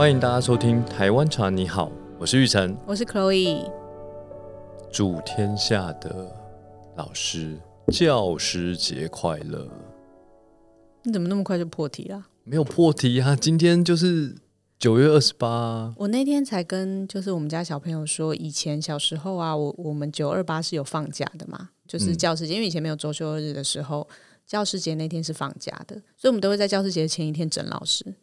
欢迎大家收听《台湾茶你好》，我是玉成，我是 Chloe。祝天下的老师教师节快乐！你怎么那么快就破题了？没有破题啊，今天就是九月二十八。我那天才跟就是我们家小朋友说，以前小时候啊，我我们九二八是有放假的嘛，就是教师节，因为以前没有周休日的时候，教师节那天是放假的，所以我们都会在教师节前一天整老师。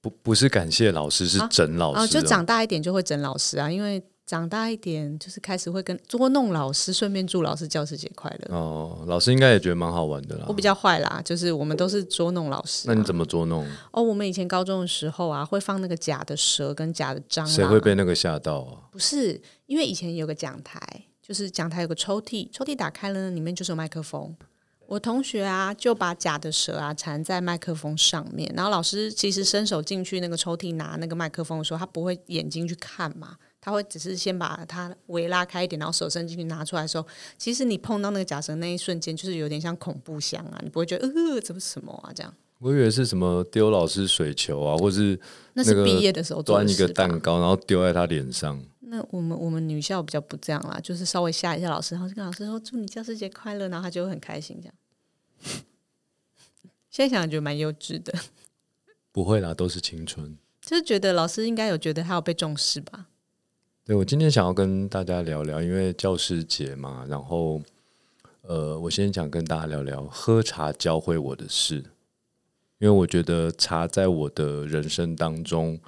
不不是感谢老师，是整老师。哦，就长大一点就会整老师啊，因为长大一点就是开始会跟捉弄老师，顺便祝老师教师节快乐。哦，老师应该也觉得蛮好玩的啦。我比较坏啦，就是我们都是捉弄老师。那你怎么捉弄？哦，我们以前高中的时候啊，会放那个假的蛇跟假的蟑螂。谁会被那个吓到啊？不是，因为以前有个讲台，就是讲台有个抽屉，抽屉打开了，里面就是有麦克风。我同学啊，就把假的蛇啊缠在麦克风上面，然后老师其实伸手进去那个抽屉拿那个麦克风的时候，他不会眼睛去看嘛，他会只是先把它围拉开一点，然后手伸进去拿出来的时候，其实你碰到那个假蛇那一瞬间，就是有点像恐怖箱啊，你不会觉得呃，怎么什么啊？这样，我以为是什么丢老师水球啊，或是那是毕业的时候端一个蛋糕，然后丢在他脸上。那我们我们女校比较不这样啦，就是稍微吓一下老师，然后就跟老师说祝你教师节快乐，然后他就会很开心这样。现在想想觉得蛮幼稚的，不会啦，都是青春。就是觉得老师应该有觉得他有被重视吧？对，我今天想要跟大家聊聊，因为教师节嘛，然后呃，我先想跟大家聊聊喝茶教会我的事，因为我觉得茶在我的人生当中，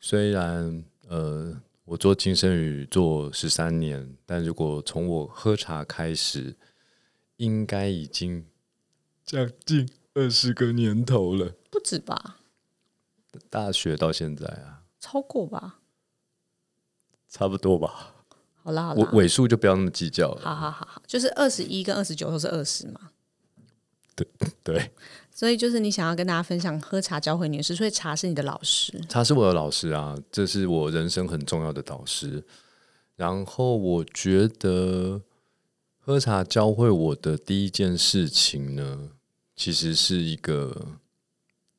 虽然呃，我做金生语做十三年，但如果从我喝茶开始，应该已经将近。二十个年头了，不止吧？大学到现在啊，超过吧？差不多吧。好啦好啦，尾数就不要那么计较了。好好好好，就是二十一跟二十九都是二十嘛。对 对。所以就是你想要跟大家分享喝茶教会你的事，所以茶是你的老师。茶是我的老师啊，这是我人生很重要的导师。然后我觉得喝茶教会我的第一件事情呢。其实是一个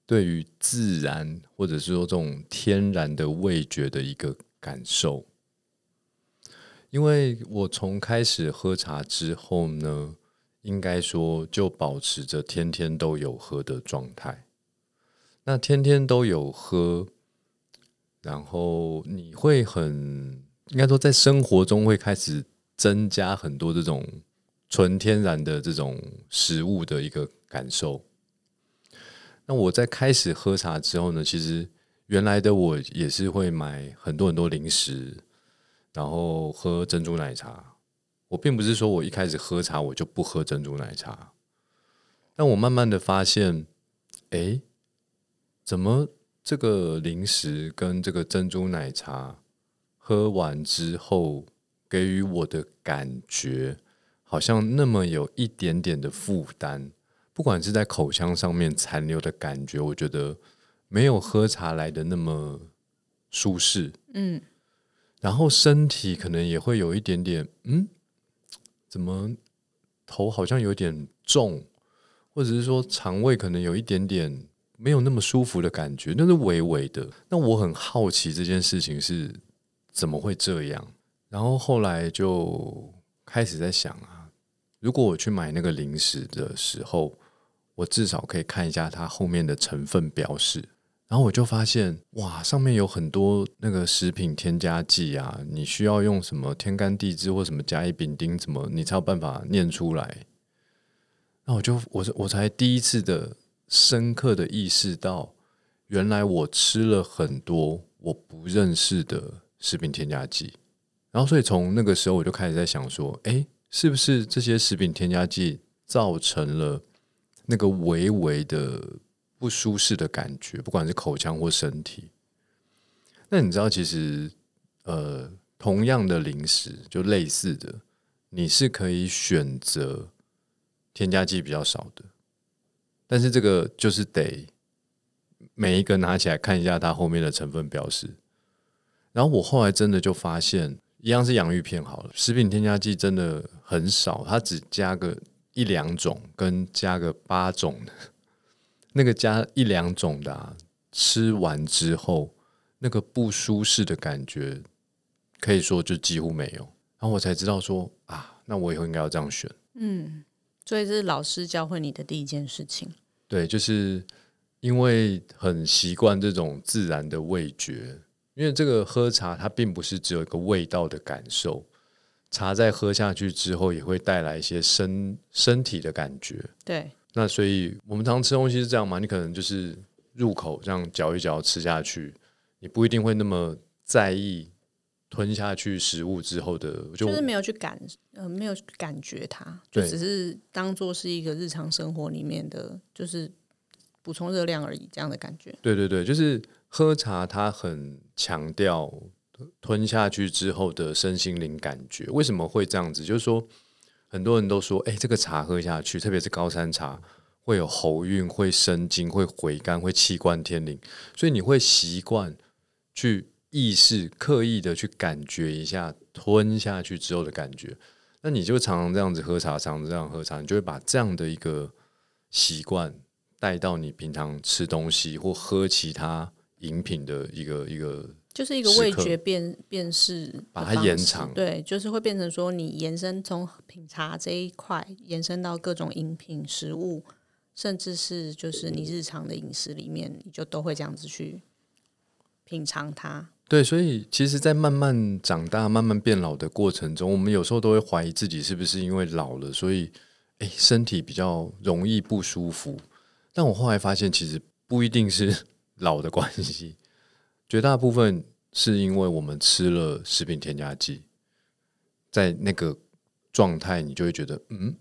对于自然，或者是说这种天然的味觉的一个感受。因为我从开始喝茶之后呢，应该说就保持着天天都有喝的状态。那天天都有喝，然后你会很应该说在生活中会开始增加很多这种纯天然的这种食物的一个。感受。那我在开始喝茶之后呢，其实原来的我也是会买很多很多零食，然后喝珍珠奶茶。我并不是说我一开始喝茶我就不喝珍珠奶茶，但我慢慢的发现，哎，怎么这个零食跟这个珍珠奶茶喝完之后，给予我的感觉好像那么有一点点的负担。不管是在口腔上面残留的感觉，我觉得没有喝茶来的那么舒适。嗯，然后身体可能也会有一点点，嗯，怎么头好像有点重，或者是说肠胃可能有一点点没有那么舒服的感觉，那是微微的。那我很好奇这件事情是怎么会这样，然后后来就开始在想啊，如果我去买那个零食的时候。我至少可以看一下它后面的成分标示，然后我就发现，哇，上面有很多那个食品添加剂啊，你需要用什么天干地支或什么甲乙丙丁，怎么你才有办法念出来？那我就我我才第一次的深刻的意识到，原来我吃了很多我不认识的食品添加剂，然后所以从那个时候我就开始在想说，哎，是不是这些食品添加剂造成了？那个微微的不舒适的感觉，不管是口腔或身体。那你知道，其实呃，同样的零食，就类似的，你是可以选择添加剂比较少的，但是这个就是得每一个拿起来看一下它后面的成分标识。然后我后来真的就发现，一样是洋芋片好了，食品添加剂真的很少，它只加个。一两种跟加个八种，那个加一两种的，吃完之后，那个不舒适的感觉，可以说就几乎没有。然后我才知道说啊，那我以后应该要这样选。嗯，所以这是老师教会你的第一件事情。对，就是因为很习惯这种自然的味觉，因为这个喝茶它并不是只有一个味道的感受，茶在喝下去之后也会带来一些身身体的感觉。对，那所以我们常吃东西是这样嘛，你可能就是入口这样嚼一嚼吃下去，你不一定会那么在意吞下去食物之后的，就就是没有去感呃没有去感觉它，就对只是当做是一个日常生活里面的，就是补充热量而已这样的感觉。对对对，就是喝茶，它很强调吞下去之后的身心灵感觉。为什么会这样子？就是说，很多人都说，哎，这个茶喝下去，特别是高山茶，会有喉韵，会生津，会回甘，会气贯天灵，所以你会习惯去意识、刻意的去感觉一下吞下去之后的感觉。那你就常常这样子喝茶，常常这样喝茶，你就会把这样的一个习惯带到你平常吃东西或喝其他饮品的一个一个就是一个味觉辨辨识把它延长对，就是会变成说你延伸从品茶这一块延伸到各种饮品、食物，甚至是就是你日常的饮食里面，你就都会这样子去品尝它。对，所以其实，在慢慢长大、慢慢变老的过程中，我们有时候都会怀疑自己是不是因为老了，所以诶身体比较容易不舒服。但我后来发现，其实不一定是 老的关系，绝大部分是因为我们吃了食品添加剂，在那个状态，你就会觉得嗯，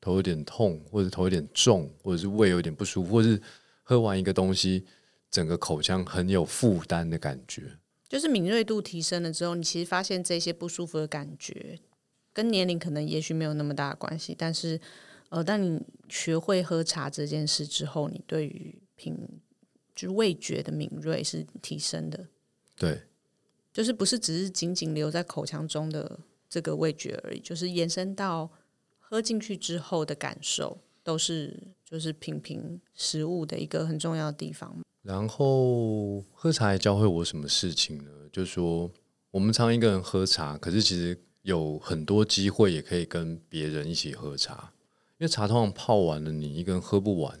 头有点痛，或者头有点重，或者是胃有点不舒服，或者是喝完一个东西，整个口腔很有负担的感觉。就是敏锐度提升了之后，你其实发现这些不舒服的感觉，跟年龄可能也许没有那么大的关系，但是呃，当你学会喝茶这件事之后，你对于品就是味觉的敏锐是提升的，对，就是不是只是仅仅留在口腔中的这个味觉而已，就是延伸到喝进去之后的感受，都是就是品评食物的一个很重要的地方。然后喝茶也教会我什么事情呢？就是说，我们常一个人喝茶，可是其实有很多机会也可以跟别人一起喝茶，因为茶通常泡完了，你一个人喝不完。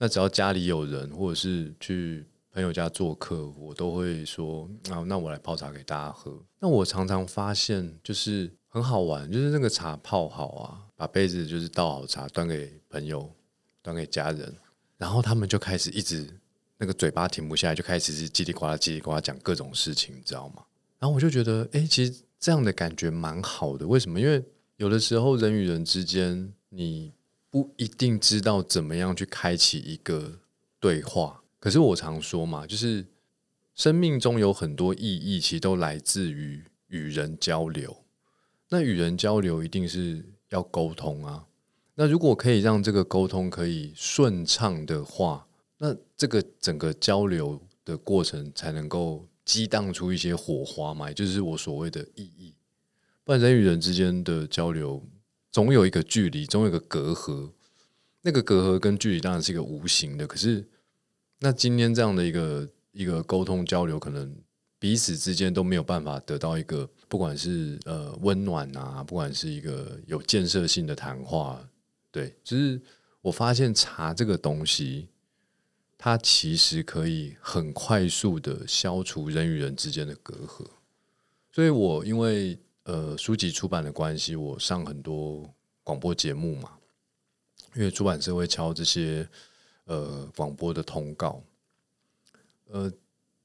那只要家里有人，或者是去朋友家做客，我都会说啊，那我来泡茶给大家喝。那我常常发现，就是很好玩，就是那个茶泡好啊，把杯子就是倒好茶，端给朋友，端给家人，然后他们就开始一直。那个嘴巴停不下来，就开始叽里呱啦、叽里呱啦讲各种事情，你知道吗？然后我就觉得，哎，其实这样的感觉蛮好的。为什么？因为有的时候人与人之间，你不一定知道怎么样去开启一个对话。可是我常说嘛，就是生命中有很多意义，其实都来自于与人交流。那与人交流一定是要沟通啊。那如果可以让这个沟通可以顺畅的话，那这个整个交流的过程才能够激荡出一些火花嘛，也就是我所谓的意义。不然人与人之间的交流总有一个距离，总有一个隔阂。那个隔阂跟距离当然是一个无形的，可是那今天这样的一个一个沟通交流，可能彼此之间都没有办法得到一个，不管是呃温暖啊，不管是一个有建设性的谈话，对，就是我发现茶这个东西。它其实可以很快速的消除人与人之间的隔阂，所以我因为呃书籍出版的关系，我上很多广播节目嘛，因为出版社会敲这些呃广播的通告。呃，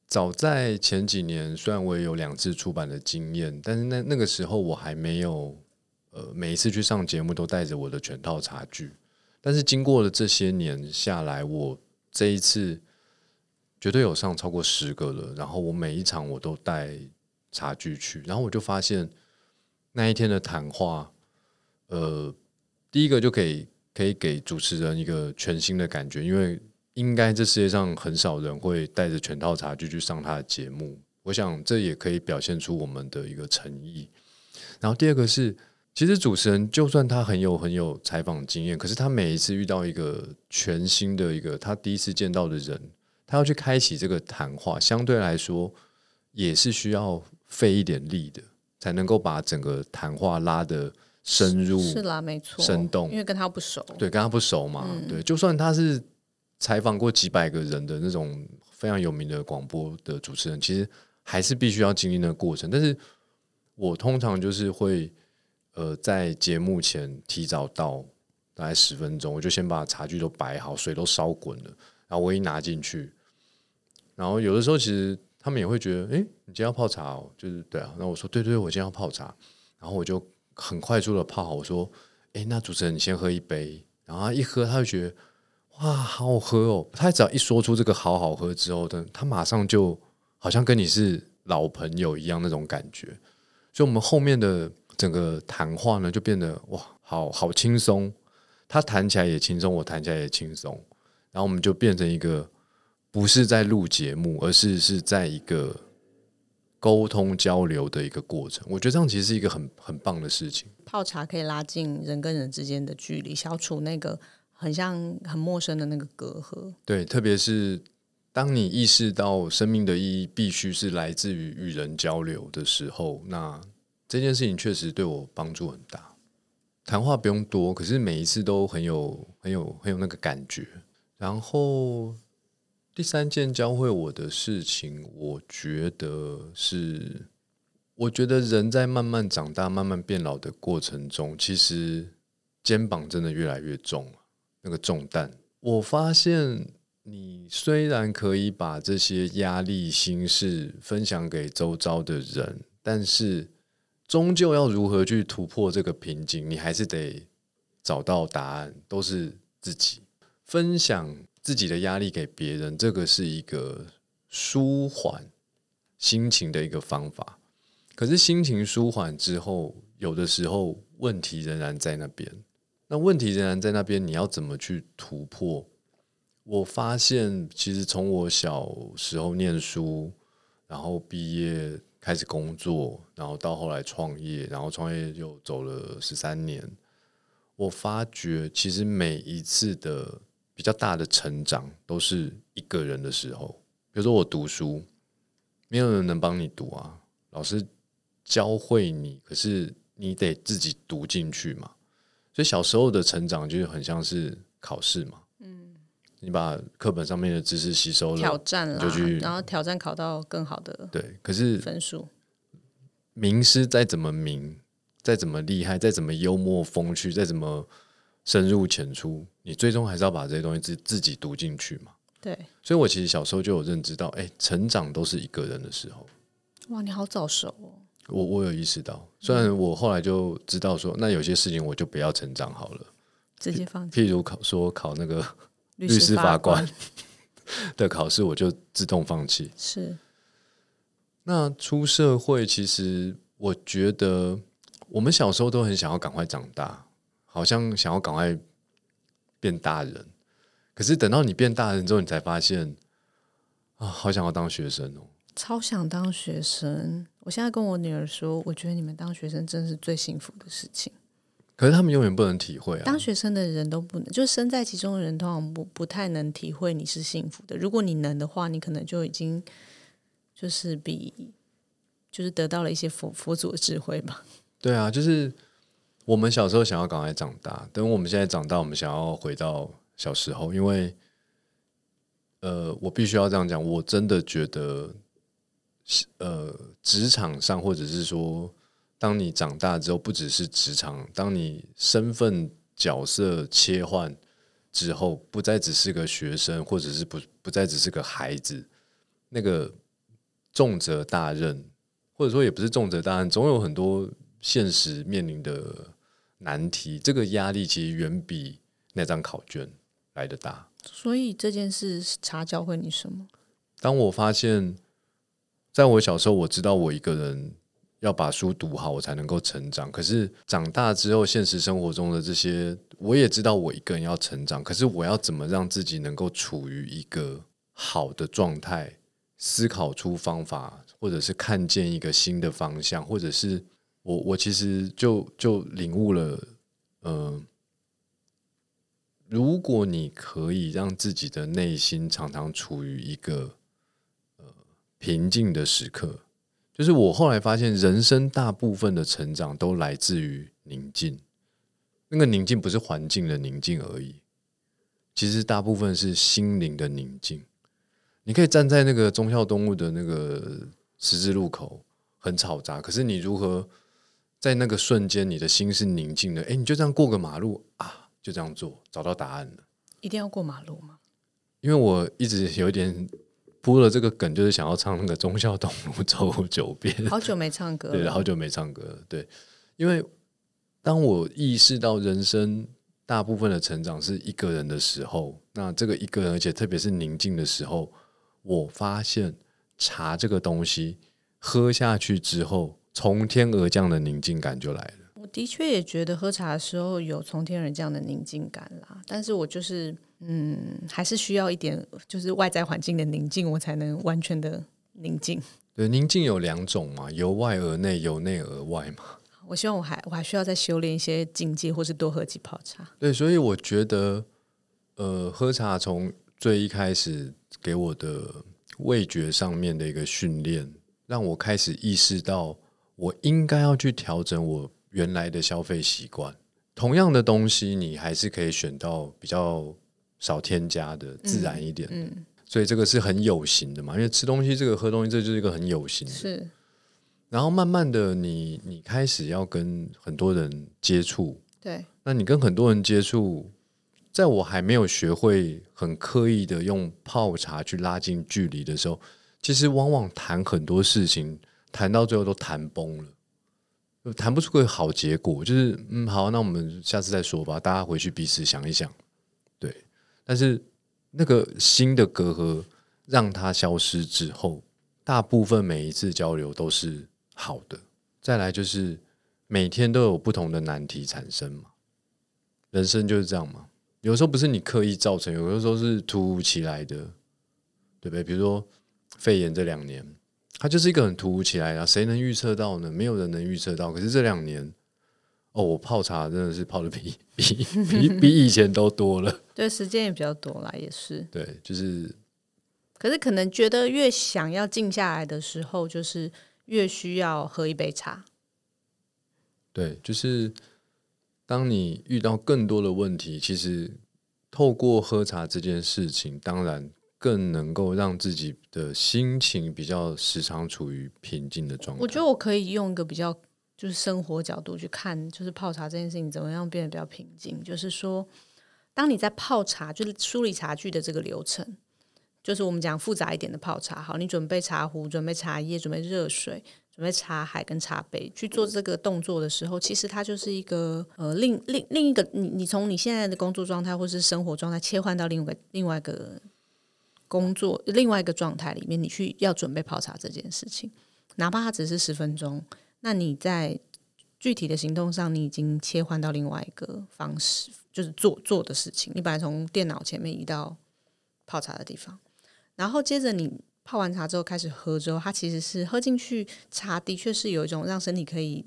早在前几年，虽然我也有两次出版的经验，但是那那个时候我还没有呃每一次去上节目都带着我的全套茶具，但是经过了这些年下来，我这一次绝对有上超过十个了，然后我每一场我都带茶具去，然后我就发现那一天的谈话，呃，第一个就可以可以给主持人一个全新的感觉，因为应该这世界上很少人会带着全套茶具去上他的节目，我想这也可以表现出我们的一个诚意。然后第二个是。其实主持人就算他很有很有采访经验，可是他每一次遇到一个全新的一个他第一次见到的人，他要去开启这个谈话，相对来说也是需要费一点力的，才能够把整个谈话拉的深入。是啦，没错，生动因为跟他不熟。对，跟他不熟嘛，嗯对，就算他是采访过几百个人的那种非常有名的广播的主持人，其实还是必须要经历那个过程。但是我通常就是会呃在节目前提早到大概十分钟，我就先把茶具都摆好，水都烧滚了，然后我一拿进去，然后有的时候其实他们也会觉得，诶，你今天要泡茶哦，就是对啊，那我说对对，我今天要泡茶，然后我就很快速的泡好，我说，诶，那主持人你先喝一杯，然后他一喝他就觉得哇，好好喝哦，他只要一说出这个好好喝之后的，他马上就好像跟你是老朋友一样那种感觉，所以我们后面的整个谈话呢就变得哇，好好轻松，他谈起来也轻松，我谈起来也轻松，然后我们就变成一个不是在录节目，而是是在一个沟通交流的一个过程。我觉得这样其实是一个很很棒的事情。泡茶可以拉近人跟人之间的距离，消除那个很像很陌生的那个隔阂。对，特别是当你意识到生命的意义必须是来自于与人交流的时候，那这件事情确实对我帮助很大。谈话不用多，可是每一次都很有、很有、很有那个感觉。然后第三件教会我的事情，我觉得是，我觉得人在慢慢长大、慢慢变老的过程中，其实肩膀真的越来越重了，那个重担。我发现，你虽然可以把这些压力、心事分享给周遭的人，但是终究要如何去突破这个瓶颈，你还是得找到答案，都是自己分享自己的压力给别人，这个是一个舒缓心情的一个方法。可是心情舒缓之后，有的时候问题仍然在那边。那问题仍然在那边，你要怎么去突破？我发现，其实从我小时候念书，然后毕业开始工作，然后到后来创业，然后创业又走了十三年，我发觉其实每一次的比较大的成长，都是一个人的时候。比如说我读书，没有人能帮你读啊，老师教会你，可是你得自己读进去嘛。所以小时候的成长就是很像是考试嘛，嗯，你把课本上面的知识吸收了，挑战了就去，然后挑战考到更好的对。可是分数。名师再怎么名，再怎么厉害，再怎么幽默风趣，再怎么深入浅出，你最终还是要把这些东西自自己读进去嘛。对，所以我其实小时候就有认知到，哎、成长都是一个人的时候。哇，你好早熟哦。我我有意识到，虽然我后来就知道说，那有些事情我就不要成长好了，直接放弃譬如考说考那个 律律师法官官 的考试，我就自动放弃。是那出社会，其实我觉得我们小时候都很想要赶快长大，好像想要赶快变大人。可是等到你变大人之后，你才发现啊，好想要当学生哦。超想当学生。我现在跟我女儿说，我觉得你们当学生真是最幸福的事情。可是他们永远不能体会啊当。学生的人都不能，就是身在其中的人，通常不不太能体会你是幸福的。如果你能的话，你可能就已经就是比就是得到了一些佛佛祖的智慧吧。对啊，就是我们小时候想要赶快长大，等我们现在长大，我们想要回到小时候，因为呃，我必须要这样讲，我真的觉得，呃，职场上或者是说，当你长大之后，不只是职场，当你身份角色切换之后，不再只是个学生，或者是不不再只是个孩子，那个重责大任，或者说也不是重责大任，总有很多现实面临的难题，这个压力其实远比那张考卷来的大。所以这件事茶教会你什么？当我发现，在我小时候，我知道我一个人要把书读好，我才能够成长。可是长大之后，现实生活中的这些，我也知道我一个人要成长。可是我要怎么让自己能够处于一个好的状态，思考出方法，或者是看见一个新的方向，或者是我我其实就就领悟了，嗯、如果你可以让自己的内心常常处于一个呃平静的时刻，就是我后来发现，人生大部分的成长都来自于宁静。那个宁静不是环境的宁静而已，其实大部分是心灵的宁静。你可以站在那个忠孝东路的那个十字路口，很嘈杂，可是你如何在那个瞬间，你的心是宁静的？哎，你就这样过个马路啊。就这样做，找到答案了。一定要过马路吗？因为我一直有点铺了这个梗，就是想要唱那个忠孝东路走九遍。好久没唱歌，对，好久没唱歌。对，因为当我意识到人生大部分的成长是一个人的时候，那这个一个人，而且特别是宁静的时候，我发现茶这个东西喝下去之后，从天而降的宁静感就来了。我的确也觉得喝茶的时候有从天而降的宁静感啦，但是我就是嗯，还是需要一点就是外在环境的宁静，我才能完全的宁静。对，宁静有两种嘛，由外而内，由内而外嘛。我希望我还我还需要再修炼一些境界，或是多喝几泡茶。对，所以我觉得呃，喝茶从最一开始给我的味觉上面的一个训练，让我开始意识到我应该要去调整我。原来的消费习惯，同样的东西，你还是可以选到比较少添加的、自然一点的。所以这个是很有形的嘛？因为吃东西，这个喝东西，这就是一个很有形的。是。然后慢慢的，你你开始要跟很多人接触。对。那你跟很多人接触，在我还没有学会很刻意的用泡茶去拉近距离的时候，其实往往谈很多事情，谈到最后都谈崩了。谈不出个好结果，就是嗯，好，那我们下次再说吧。大家回去彼此想一想，对。但是那个新的隔阂让它消失之后，大部分每一次交流都是好的。再来就是每天都有不同的难题产生嘛，人生就是这样嘛。有时候不是你刻意造成，有的时候是突如其来的，对不对？比如说肺炎这两年。它就是一个很突如其来的，谁能预测到呢？没有人能预测到。可是这两年，哦，我泡茶真的是泡的比比比比以前都多了。对，时间也比较多啦，也是。对，就是。可是可能觉得越想要静下来的时候，就是越需要喝一杯茶。对，就是当你遇到更多的问题，其实透过喝茶这件事情，当然。更能够让自己的心情比较时常处于平静的状态。我觉得我可以用一个比较就是生活角度去看，就是泡茶这件事情怎么样变得比较平静。就是说，当你在泡茶，就是梳理茶具的这个流程，就是我们讲复杂一点的泡茶。好，你准备茶壶、准备茶叶、准备热水、准备茶海跟茶杯去做这个动作的时候，其实它就是一个呃另另另一个你你从你现在的工作状态或是生活状态切换到另外一个另外一个。工作另外一个状态里面，你去要准备泡茶这件事情，哪怕它只是十分钟，那你在具体的行动上，你已经切换到另外一个方式，就是做做的事情。你本来从电脑前面移到泡茶的地方，然后接着你泡完茶之后开始喝之后，它其实是喝进去茶的确是有一种让身体可以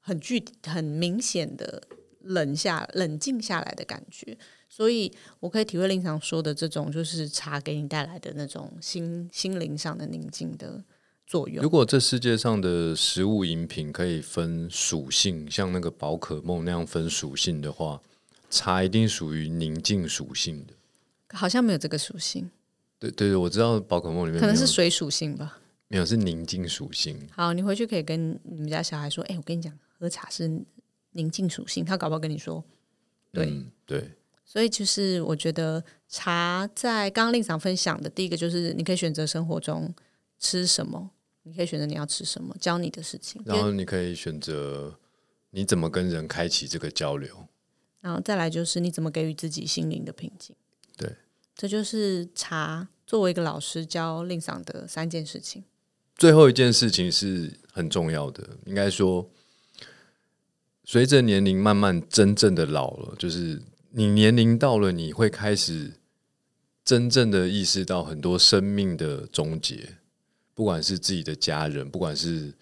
很具很明显的冷下冷静下来的感觉。所以，我可以体会令常说的这种，就是茶给你带来的那种心心灵上的宁静的作用。如果这世界上的食物饮品可以分属性，像那个宝可梦那样分属性的话，茶一定属于宁静属性的。好像没有这个属性。对对对，我知道宝可梦里面可能是水属性吧。没有，是宁静属性。好，你回去可以跟你们家小孩说：“哎，我跟你讲，喝茶是宁静属性。”他搞不好跟你说：“对对。”所以，就是我觉得茶在刚刚令长分享的第一个，就是你可以选择生活中吃什么，你可以选择你要吃什么，教你的事情。然后你可以选择你怎么跟人开启这个交流。然后再来就是你怎么给予自己心灵的平静。对，这就是茶作为一个老师教令长的三件事情。最后一件事情是很重要的，应该说，随着年龄慢慢真正的老了，就是。你年龄到了，你会开始真正的意识到很多生命的终结，不管是自己的家人，不管是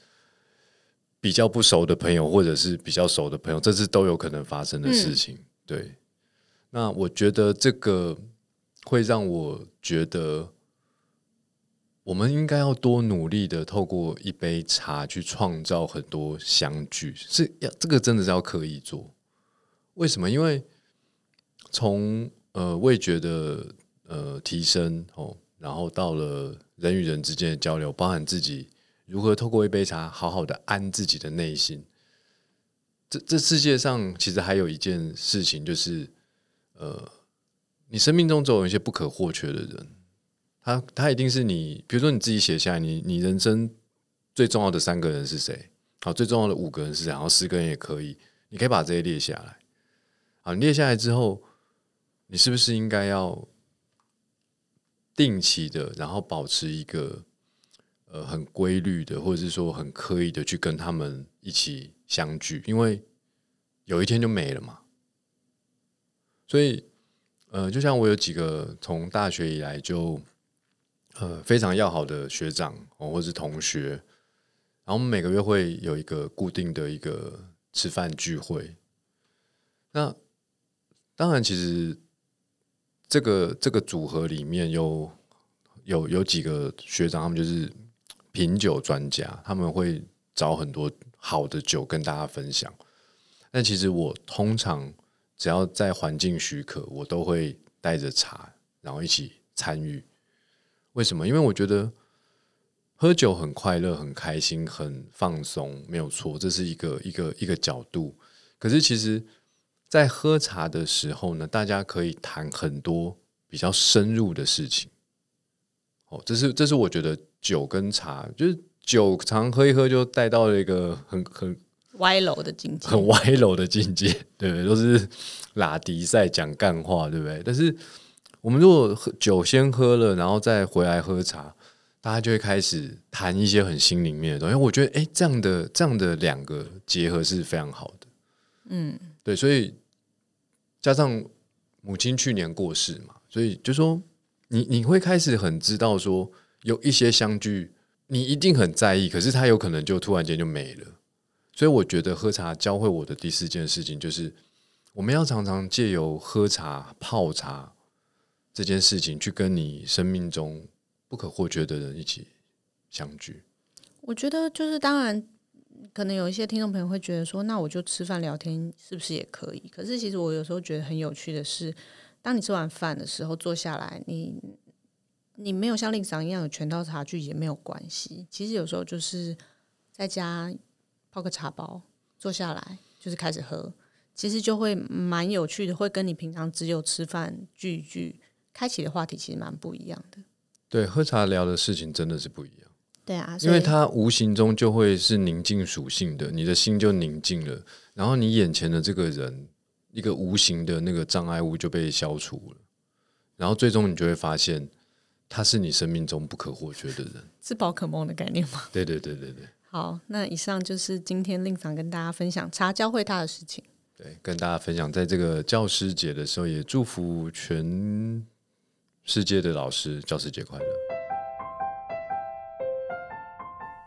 比较不熟的朋友，或者是比较熟的朋友，这是都有可能发生的事情。对，那我觉得这个会让我觉得，我们应该要多努力的，透过一杯茶去创造很多相聚，是要这个真的是要刻意做。为什么？因为从呃味觉的呃提升哦，然后到了人与人之间的交流，包含自己如何透过一杯茶好好的安自己的内心。这这世界上其实还有一件事情，就是呃，你生命中总有一些不可或缺的人，他他一定是你，比如说你自己写下来，你你人生最重要的三个人是谁？好，最重要的五个人是谁？然后十个人也可以，你可以把这些列下来。好，列下来之后，你是不是应该要定期的，然后保持一个呃很规律的，或者是说很刻意的去跟他们一起相聚？因为有一天就没了嘛。所以，呃，就像我有几个从大学以来就呃非常要好的学长哦，或是同学，然后我们每个月会有一个固定的一个吃饭聚会。那当然，其实这个这个组合里面有有有几个学长，他们就是品酒专家，他们会找很多好的酒跟大家分享。但其实我通常只要在环境许可，我都会带着茶，然后一起参与。为什么？因为我觉得喝酒很快乐、很开心、很放松，没有错，这是一个一个一个角度。可是其实。在喝茶的时候呢，大家可以谈很多比较深入的事情。哦，这是这是我觉得酒跟茶，就是酒常喝一喝就带到了一个很很歪楼的境界，很歪楼的境界，对不对？都是拉迪赛讲干话，对不对？但是我们如果喝酒先喝了，然后再回来喝茶，大家就会开始谈一些很心里面的东西。我觉得，哎，这样的这样的两个结合是非常好的。嗯。对，所以加上母亲去年过世嘛，所以就说你你会开始很知道说有一些相聚，你一定很在意，可是他有可能就突然间就没了。所以我觉得喝茶教会我的第四件事情，就是我们要常常借由喝茶、泡茶这件事情，去跟你生命中不可或缺的人一起相聚。我觉得就是当然。可能有一些听众朋友会觉得说，那我就吃饭聊天是不是也可以？可是其实我有时候觉得很有趣的是，当你吃完饭的时候坐下来，你你没有像令长一样有全套茶具也没有关系。其实有时候就是在家泡个茶包，坐下来就是开始喝，其实就会蛮有趣的，会跟你平常只有吃饭聚一聚开启的话题其实蛮不一样的。对，喝茶聊的事情真的是不一样。对啊，因为它无形中就会是宁静属性的，你的心就宁静了，然后你眼前的这个人，一个无形的那个障碍物就被消除了，然后最终你就会发现，他是你生命中不可或缺的人，是宝可梦的概念吗？对对对对对。好，那以上就是今天令长跟大家分享茶教会他的事情。对，跟大家分享，在这个教师节的时候，也祝福全世界的老师教师节快乐。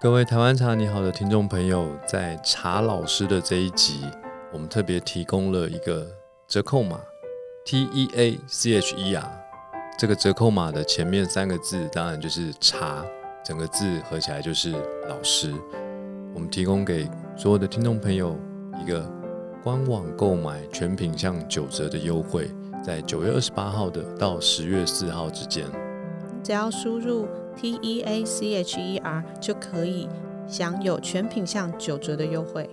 各位台湾茶你好的听众朋友，在茶老师的这一集，我们特别提供了一个折扣码 T E A C H E R。这个折扣码的前面三个字，当然就是茶，整个字合起来就是老师。我们提供给所有的听众朋友一个官网购买全品项九折的优惠，在九月二十八号的到十月四号之间，只要输入。T E A C H E R 就可以享有全品项九折的优惠。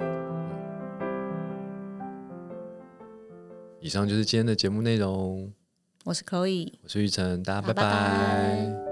以上就是今天的节目内容。我是 Chloe，我是玉成，大家拜拜。